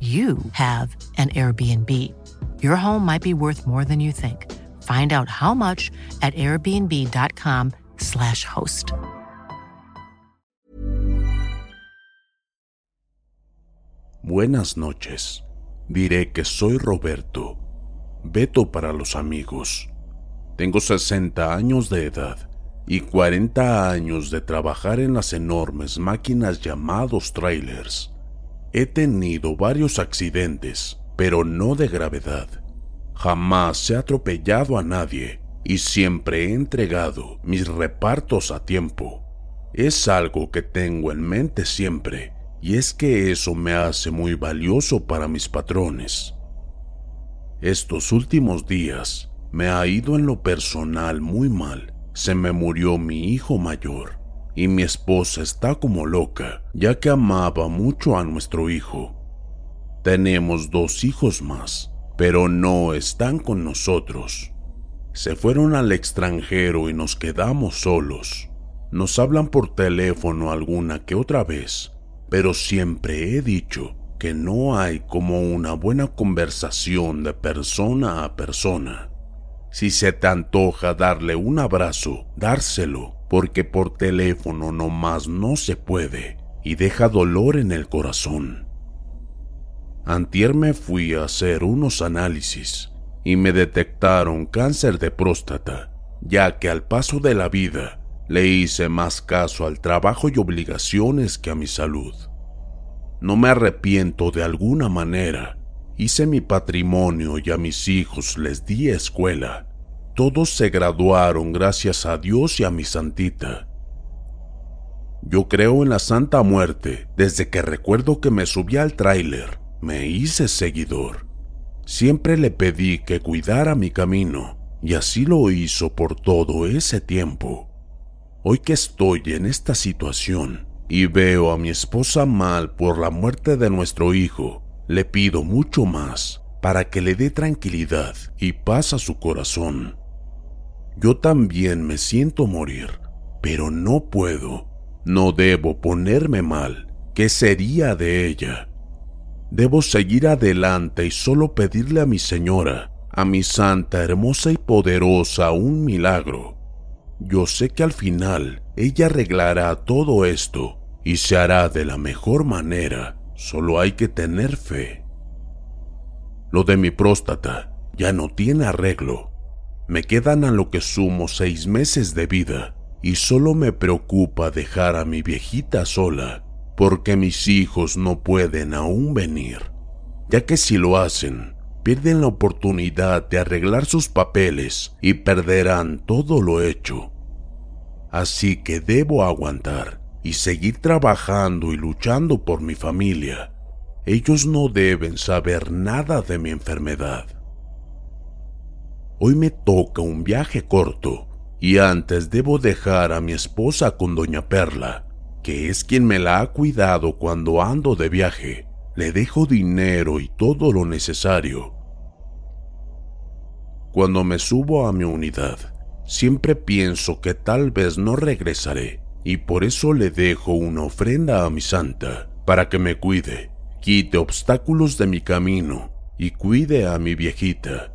you have an Airbnb. Your home might be worth more than you think. Find out how much at airbnb.com/slash host. Buenas noches. Diré que soy Roberto. Beto para los amigos. Tengo 60 años de edad y 40 años de trabajar en las enormes máquinas llamados trailers. He tenido varios accidentes, pero no de gravedad. Jamás he atropellado a nadie y siempre he entregado mis repartos a tiempo. Es algo que tengo en mente siempre, y es que eso me hace muy valioso para mis patrones. Estos últimos días me ha ido en lo personal muy mal. Se me murió mi hijo mayor y mi esposa está como loca, ya que amaba mucho a nuestro hijo. Tenemos dos hijos más, pero no están con nosotros. Se fueron al extranjero y nos quedamos solos. Nos hablan por teléfono alguna que otra vez, pero siempre he dicho que no hay como una buena conversación de persona a persona. Si se te antoja darle un abrazo, dárselo, porque por teléfono nomás no se puede y deja dolor en el corazón. Antier me fui a hacer unos análisis y me detectaron cáncer de próstata, ya que al paso de la vida le hice más caso al trabajo y obligaciones que a mi salud. No me arrepiento de alguna manera. Hice mi patrimonio y a mis hijos les di escuela. Todos se graduaron gracias a Dios y a mi santita. Yo creo en la Santa Muerte desde que recuerdo que me subí al tráiler, me hice seguidor. Siempre le pedí que cuidara mi camino y así lo hizo por todo ese tiempo. Hoy que estoy en esta situación y veo a mi esposa mal por la muerte de nuestro hijo, le pido mucho más para que le dé tranquilidad y paz a su corazón. Yo también me siento morir, pero no puedo. No debo ponerme mal. ¿Qué sería de ella? Debo seguir adelante y solo pedirle a mi señora, a mi santa, hermosa y poderosa, un milagro. Yo sé que al final ella arreglará todo esto y se hará de la mejor manera. Solo hay que tener fe. Lo de mi próstata ya no tiene arreglo. Me quedan a lo que sumo seis meses de vida y solo me preocupa dejar a mi viejita sola porque mis hijos no pueden aún venir, ya que si lo hacen, pierden la oportunidad de arreglar sus papeles y perderán todo lo hecho. Así que debo aguantar y seguir trabajando y luchando por mi familia. Ellos no deben saber nada de mi enfermedad. Hoy me toca un viaje corto y antes debo dejar a mi esposa con doña Perla, que es quien me la ha cuidado cuando ando de viaje. Le dejo dinero y todo lo necesario. Cuando me subo a mi unidad, siempre pienso que tal vez no regresaré y por eso le dejo una ofrenda a mi santa para que me cuide, quite obstáculos de mi camino y cuide a mi viejita.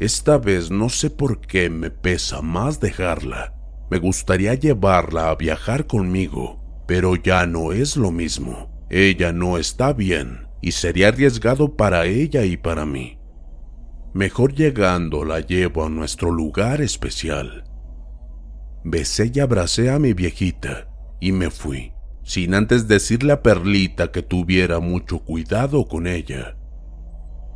Esta vez no sé por qué me pesa más dejarla. Me gustaría llevarla a viajar conmigo, pero ya no es lo mismo. Ella no está bien y sería arriesgado para ella y para mí. Mejor llegando la llevo a nuestro lugar especial. Besé y abracé a mi viejita y me fui, sin antes decirle a Perlita que tuviera mucho cuidado con ella.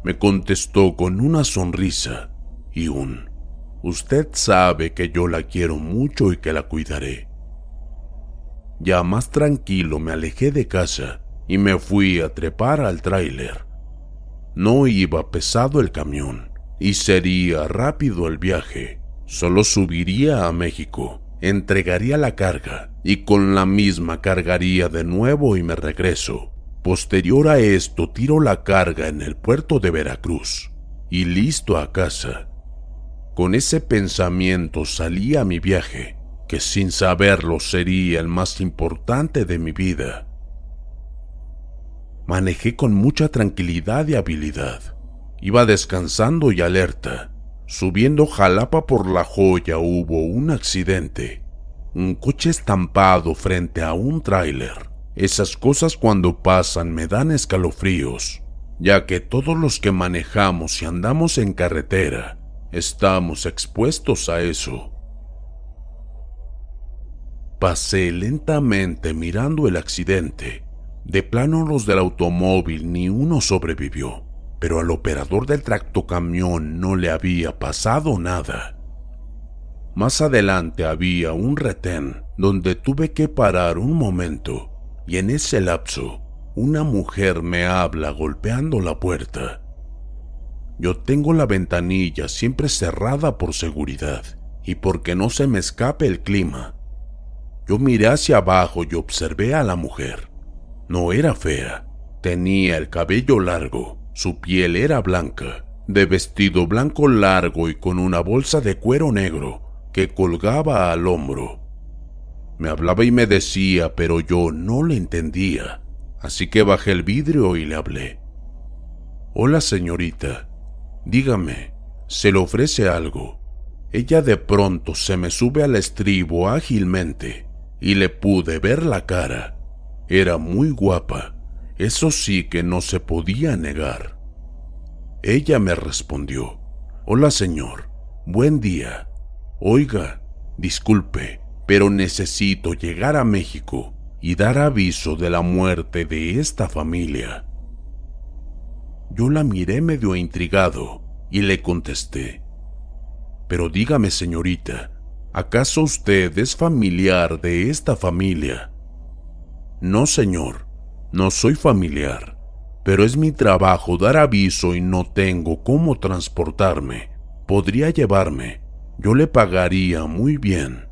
Me contestó con una sonrisa y un Usted sabe que yo la quiero mucho y que la cuidaré. Ya más tranquilo me alejé de casa y me fui a trepar al tráiler. No iba pesado el camión y sería rápido el viaje. Solo subiría a México, entregaría la carga y con la misma cargaría de nuevo y me regreso. Posterior a esto tiro la carga en el puerto de Veracruz y listo a casa. Con ese pensamiento salí a mi viaje, que sin saberlo sería el más importante de mi vida. Manejé con mucha tranquilidad y habilidad. Iba descansando y alerta. Subiendo Jalapa por la joya hubo un accidente. Un coche estampado frente a un tráiler. Esas cosas cuando pasan me dan escalofríos, ya que todos los que manejamos y andamos en carretera estamos expuestos a eso. Pasé lentamente mirando el accidente. De plano los del automóvil ni uno sobrevivió pero al operador del tractocamión no le había pasado nada. Más adelante había un retén donde tuve que parar un momento y en ese lapso una mujer me habla golpeando la puerta. Yo tengo la ventanilla siempre cerrada por seguridad y porque no se me escape el clima. Yo miré hacia abajo y observé a la mujer. No era fea, tenía el cabello largo su piel era blanca, de vestido blanco largo y con una bolsa de cuero negro que colgaba al hombro. Me hablaba y me decía, pero yo no le entendía, así que bajé el vidrio y le hablé. Hola señorita, dígame, ¿se le ofrece algo? Ella de pronto se me sube al estribo ágilmente y le pude ver la cara. Era muy guapa eso sí que no se podía negar. Ella me respondió, Hola señor, buen día. Oiga, disculpe, pero necesito llegar a México y dar aviso de la muerte de esta familia. Yo la miré medio intrigado y le contesté, Pero dígame señorita, ¿acaso usted es familiar de esta familia? No, señor, no soy familiar, pero es mi trabajo dar aviso y no tengo cómo transportarme. Podría llevarme. Yo le pagaría muy bien.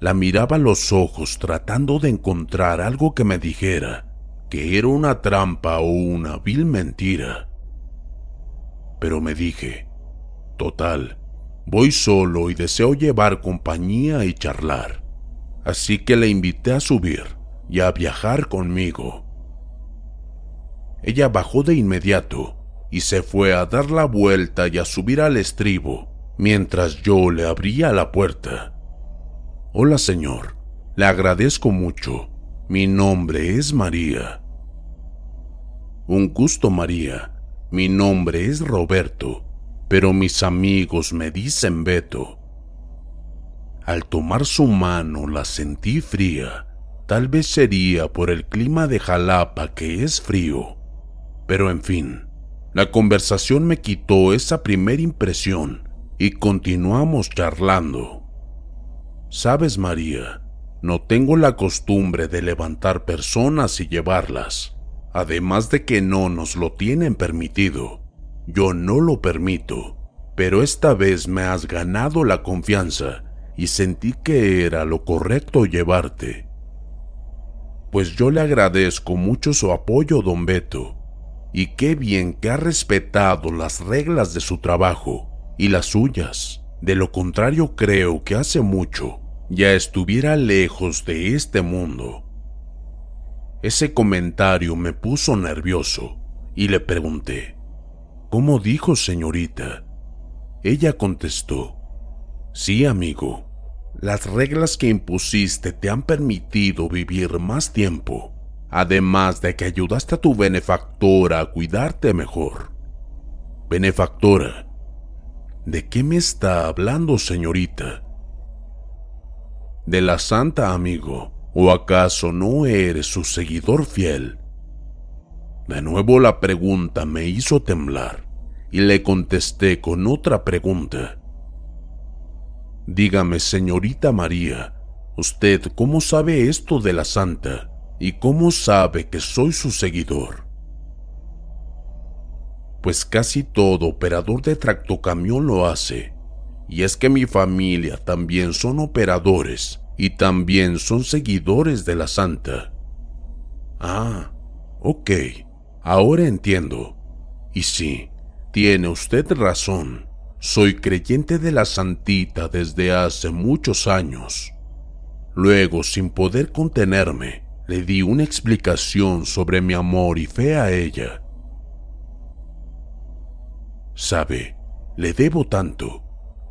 La miraba a los ojos tratando de encontrar algo que me dijera que era una trampa o una vil mentira. Pero me dije, total, voy solo y deseo llevar compañía y charlar. Así que le invité a subir y a viajar conmigo. Ella bajó de inmediato y se fue a dar la vuelta y a subir al estribo mientras yo le abría la puerta. Hola señor, le agradezco mucho. Mi nombre es María. Un gusto María. Mi nombre es Roberto, pero mis amigos me dicen Beto. Al tomar su mano la sentí fría Tal vez sería por el clima de Jalapa que es frío. Pero en fin, la conversación me quitó esa primera impresión y continuamos charlando. Sabes, María, no tengo la costumbre de levantar personas y llevarlas, además de que no nos lo tienen permitido. Yo no lo permito, pero esta vez me has ganado la confianza y sentí que era lo correcto llevarte Pues yo le agradezco mucho su apoyo, don Beto, y qué bien que ha respetado las reglas de su trabajo y las suyas. De lo contrario, creo que hace mucho ya estuviera lejos de este mundo. Ese comentario me puso nervioso y le pregunté, ¿Cómo dijo, señorita? Ella contestó, Sí, amigo, las reglas que impusiste te han permitido vivir más tiempo, además de que ayudaste a tu benefactora a cuidarte mejor. Benefactora, ¿de qué me está hablando, señorita? De la santa, amigo, ¿o acaso no eres su seguidor fiel? De nuevo la pregunta me hizo temblar y le contesté con otra pregunta. Dígame, señorita María, ¿usted cómo sabe esto de la santa y cómo sabe que soy su seguidor? Pues casi todo operador de tractocamión lo hace, y es que mi familia también son operadores y también son seguidores de la santa. Ah, ok, ahora entiendo. Y sí, tiene usted razón. Soy creyente de la santita desde hace muchos años. Luego, sin poder contenerme, le di una explicación sobre mi amor y fe a ella. Sabe, le debo tanto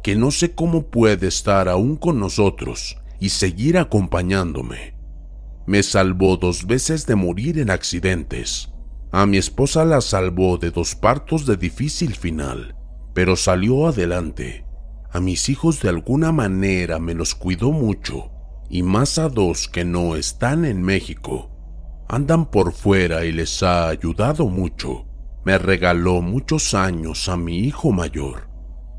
que no sé cómo puede estar aún con nosotros y seguir acompañándome. Me salvó dos veces de morir en accidentes. A mi esposa la salvó de dos partos de difícil final pero salió adelante. A mis hijos de alguna manera me los cuidó mucho, y más a dos que no están en México. Andan por fuera y les ha ayudado mucho. Me regaló muchos años a mi hijo mayor.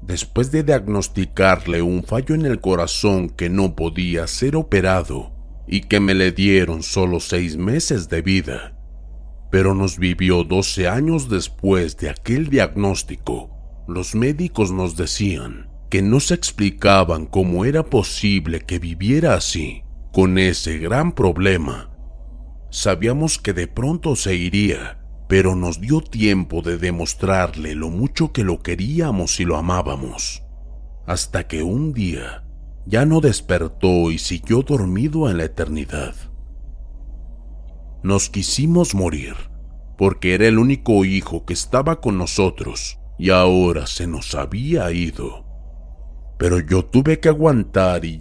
Después de diagnosticarle un fallo en el corazón que no podía ser operado y que me le dieron solo seis meses de vida, pero nos vivió 12 años después de aquel diagnóstico los médicos nos decían que no se explicaban cómo era posible que viviera así, con ese gran problema. Sabíamos que de pronto se iría, pero nos dio tiempo de demostrarle lo mucho que lo queríamos y lo amábamos, hasta que un día ya no despertó y siguió dormido en la eternidad. Nos quisimos morir, porque era el único hijo que estaba con nosotros y ahora se nos había ido. Pero yo tuve que aguantar y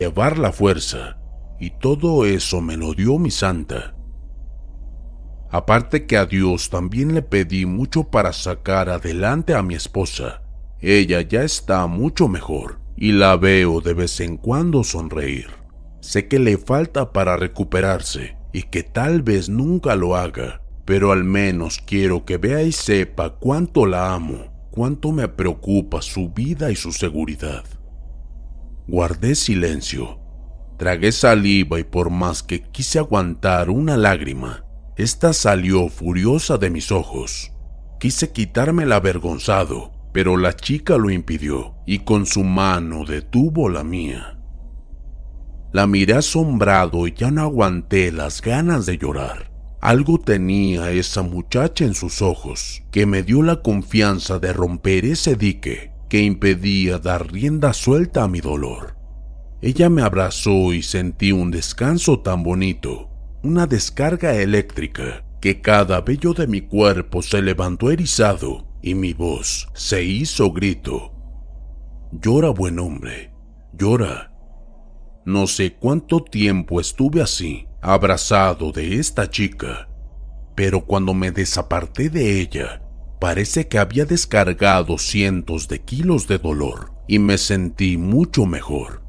Llevar la fuerza. Y todo eso me lo dio mi santa. Aparte que a Dios también le pedí mucho para sacar adelante a mi esposa. Ella ya está mucho mejor y la veo de vez en cuando sonreír. Sé que le falta para recuperarse y que tal vez nunca lo haga, pero al menos quiero que vea y sepa cuánto la amo, cuánto me preocupa su vida y su seguridad. Guardé silencio, tragué saliva y por más que quise aguantar una lágrima, esta salió furiosa de mis ojos. Quise quitármela avergonzado, pero la chica lo impidió y con su mano detuvo la mía. La miré asombrado y ya no aguanté las ganas de llorar. Algo tenía esa muchacha en sus ojos que me dio la confianza de romper ese dique que impedía dar rienda suelta a mi dolor. Ella me abrazó y sentí un descanso tan bonito, una descarga eléctrica, que cada vello de mi cuerpo se levantó erizado y mi voz se hizo grito. Llora, buen hombre, llora. No sé cuánto tiempo estuve así, abrazado de esta chica, pero cuando me desaparté de ella, parece que había descargado cientos de kilos de dolor y me sentí mucho mejor.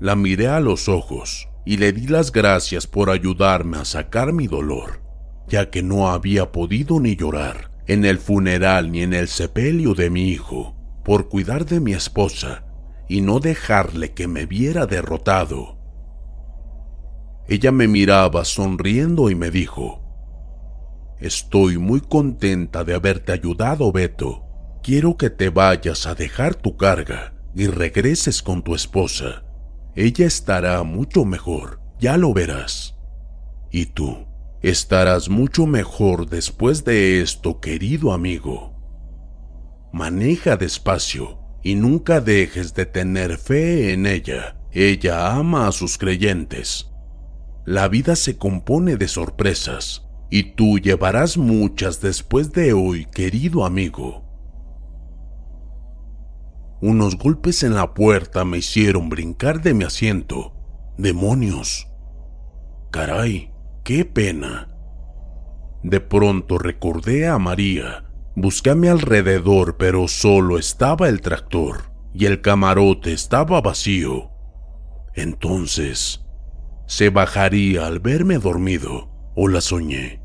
La miré a los ojos y le di las gracias por ayudarme a sacar mi dolor, ya que no había podido ni llorar en el funeral ni en el sepelio de mi hijo, por cuidar de mi esposa y no dejarle que me viera derrotado. Ella me miraba sonriendo y me dijo, Estoy muy contenta de haberte ayudado, Beto. Quiero que te vayas a dejar tu carga y regreses con tu esposa. Ella estará mucho mejor, ya lo verás. Y tú, estarás mucho mejor después de esto, querido amigo. Maneja despacio y nunca dejes de tener fe en ella. Ella ama a sus creyentes. La vida se compone de sorpresas y tú llevarás muchas después de hoy, querido amigo. Unos golpes en la puerta me hicieron brincar de mi asiento. ¡Demonios! Caray, qué pena. De pronto recordé a María. Busqué a mi alrededor, pero solo estaba el tractor y el camarote estaba vacío. Entonces, se bajaría al verme dormido o la soñé.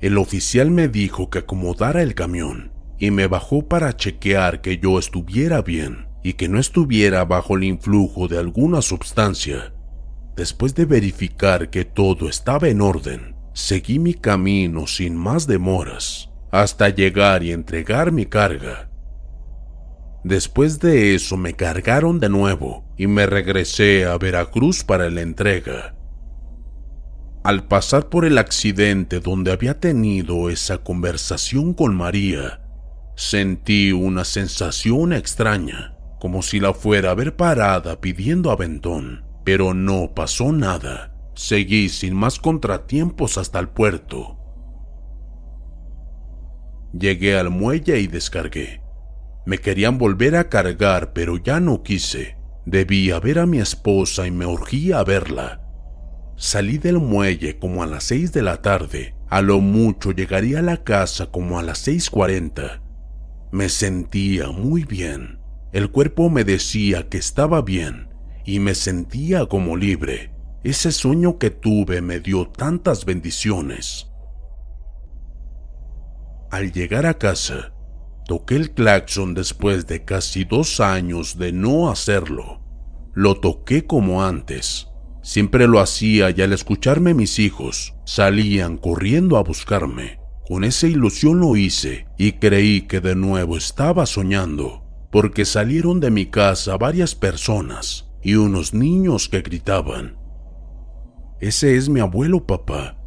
El oficial me dijo que acomodara el camión y me bajó para chequear que yo estuviera bien y que no estuviera bajo el influjo de alguna sustancia. Después de verificar que todo estaba en orden, seguí mi camino sin más demoras hasta llegar y entregar mi carga. Después de eso me cargaron de nuevo y me regresé a Veracruz para la entrega. Al pasar por el accidente donde había tenido esa conversación con María, Sentí una sensación extraña, como si la fuera a ver parada pidiendo aventón, pero no pasó nada. Seguí sin más contratiempos hasta el puerto. Llegué al muelle y descargué. Me querían volver a cargar, pero ya no quise. Debía ver a mi esposa y me urgía a verla. Salí del muelle como a las seis de la tarde. A lo mucho llegaría a la casa como a las seis cuarenta. Me sentía muy bien. El cuerpo me decía que estaba bien y me sentía como libre. Ese sueño que tuve me dio tantas bendiciones. Al llegar a casa, toqué el claxon después de casi dos años de no hacerlo. Lo toqué como antes. Siempre lo hacía y al escucharme mis hijos salían corriendo a buscarme. Con esa ilusión lo hice y creí que de nuevo estaba soñando, porque salieron de mi casa varias personas y unos niños que gritaban. Ese es mi abuelo, papá.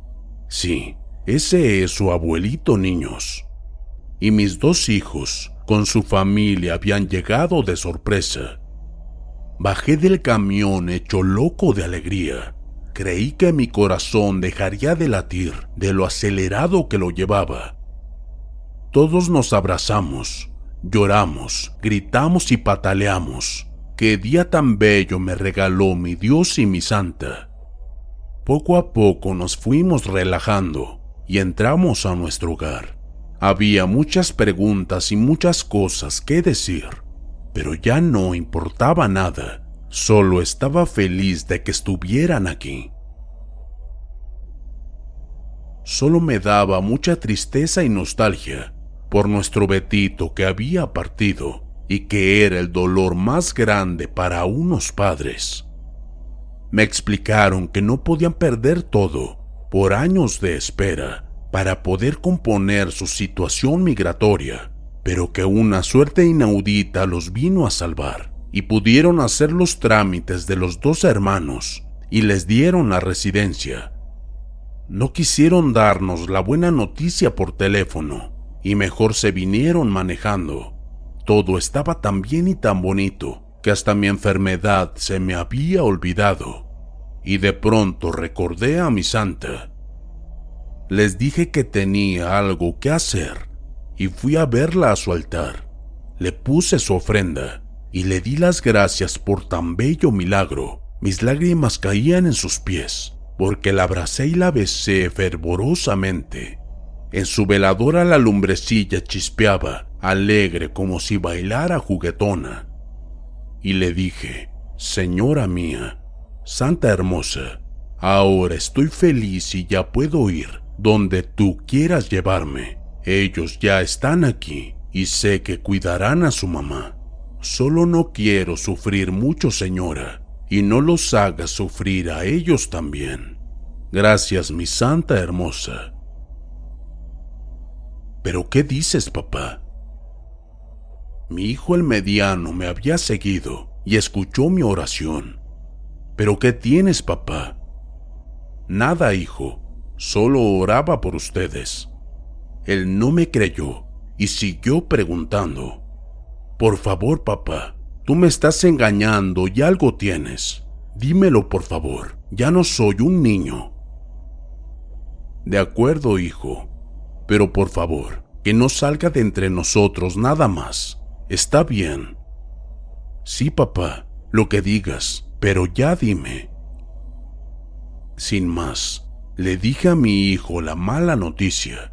Sí, ese es su abuelito, niños. Y mis dos hijos, con su familia, habían llegado de sorpresa. Bajé del camión hecho loco de alegría Creí que mi corazón dejaría de latir de lo acelerado que lo llevaba. Todos nos abrazamos, lloramos, gritamos y pataleamos. Qué día tan bello me regaló mi Dios y mi Santa. Poco a poco nos fuimos relajando y entramos a nuestro hogar. Había muchas preguntas y muchas cosas que decir, pero ya no importaba nada Solo estaba feliz de que estuvieran aquí. Solo me daba mucha tristeza y nostalgia por nuestro Betito que había partido y que era el dolor más grande para unos padres. Me explicaron que no podían perder todo por años de espera para poder componer su situación migratoria, pero que una suerte inaudita los vino a salvar y pudieron hacer los trámites de los dos hermanos y les dieron la residencia. No quisieron darnos la buena noticia por teléfono y mejor se vinieron manejando. Todo estaba tan bien y tan bonito que hasta mi enfermedad se me había olvidado, y de pronto recordé a mi santa. Les dije que tenía algo que hacer, y fui a verla a su altar. Le puse su ofrenda, y le di las gracias por tan bello milagro. Mis lágrimas caían en sus pies, porque la abracé y la besé fervorosamente. En su veladora la lumbrecilla chispeaba, alegre como si bailara juguetona y le dije, Señora mía, Santa Hermosa, ahora estoy feliz y ya puedo ir donde tú quieras llevarme. Ellos ya están aquí y sé que cuidarán a su mamá. Solo no quiero sufrir mucho, señora, y no los hagas sufrir a ellos también. Gracias, mi Santa Hermosa. ¿Pero qué dices, papá? Mi hijo el mediano me había seguido y escuchó mi oración. ¿Pero qué tienes, papá? Nada, hijo, solo oraba por ustedes. Él no me creyó y siguió preguntando. Por favor, papá, tú me estás engañando y algo tienes. Dímelo, por favor, ya no soy un niño. De acuerdo, hijo, pero por favor, que no salga de entre nosotros nada más. Está bien. Sí, papá, lo que digas, pero ya dime. Sin más, le dije a mi hijo la mala noticia.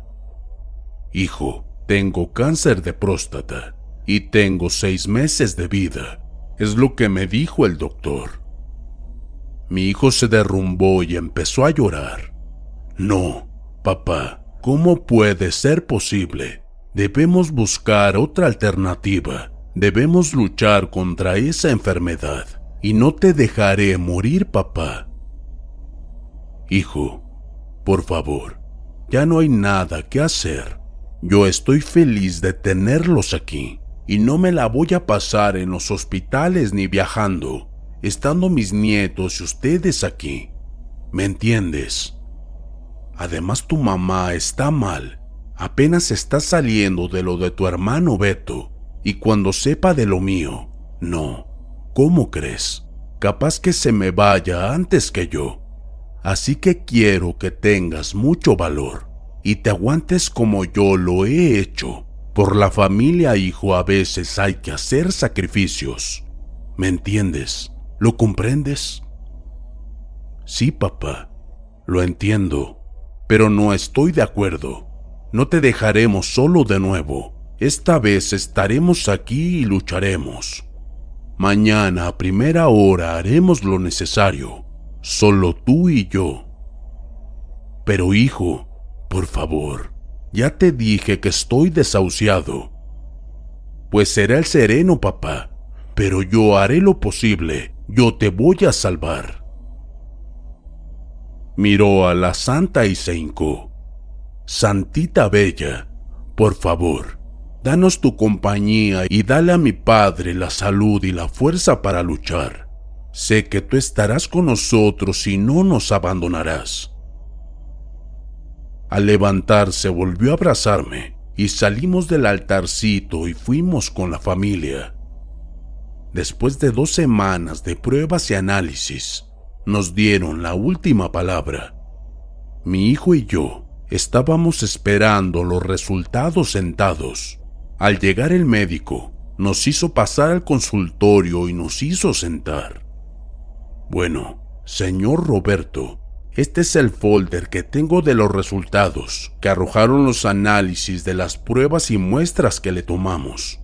Hijo, tengo cáncer de próstata y tengo seis meses de vida. Es lo que me dijo el doctor. Mi hijo se derrumbó y empezó a llorar. No, papá, ¿cómo puede ser posible? Debemos buscar otra alternativa. Debemos luchar contra esa enfermedad. Y no te dejaré morir, papá. Hijo, por favor, ya no hay nada que hacer. Yo estoy feliz de tenerlos aquí y no me la voy a pasar en los hospitales ni viajando, estando mis nietos y ustedes aquí. ¿Me entiendes? Además tu mamá está mal apenas está saliendo de lo de tu hermano Beto, y cuando sepa de lo mío, no. ¿Cómo crees? Capaz que se me vaya antes que yo. Así que quiero que tengas mucho valor y te aguantes como yo lo he hecho. Por la familia, hijo, a veces hay que hacer sacrificios. ¿Me entiendes? ¿Lo comprendes? Sí, papá, lo entiendo, pero no estoy de acuerdo. No te dejaremos solo de nuevo. Esta vez estaremos aquí y lucharemos. Mañana a primera hora haremos lo necesario, solo tú y yo. Pero hijo, por favor, ya te dije que estoy desahuciado. Pues será el sereno, papá, pero yo haré lo posible, yo te voy a salvar. Miró a la santa y se hincó. Santita Bella, por favor, danos tu compañía y dale a mi padre la salud y la fuerza para luchar. Sé que tú estarás con nosotros y no nos abandonarás. Al levantarse volvió a abrazarme y salimos del altarcito y fuimos con la familia. Después de dos semanas de pruebas y análisis, nos dieron la última palabra. Mi hijo y yo Estábamos esperando los resultados sentados. Al llegar el médico, nos hizo pasar al consultorio y nos hizo sentar. Bueno, señor Roberto, este es el folder que tengo de los resultados que arrojaron los análisis de las pruebas y muestras que le tomamos.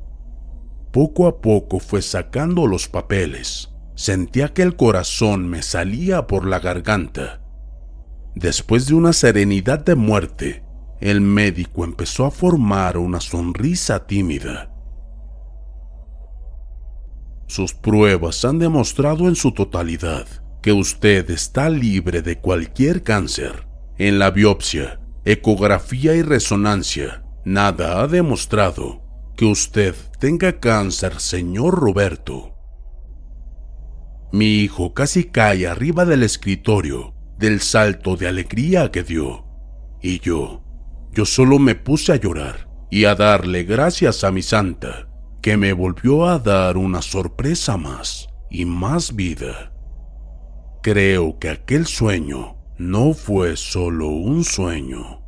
Poco a poco fue sacando los papeles. Sentía que el corazón me salía por la garganta Después de una serenidad de muerte, el médico empezó a formar una sonrisa tímida. Sus pruebas han demostrado en su totalidad que usted está libre de cualquier cáncer. En la biopsia, ecografía y resonancia, nada ha demostrado que usted tenga cáncer, señor Roberto. Mi hijo casi cae arriba del escritorio del salto de alegría que dio. Y yo, yo solo me puse a llorar y a darle gracias a mi santa. que me volvió a dar una sorpresa más y más vida. Creo que aquel sueño no fue solo un sueño.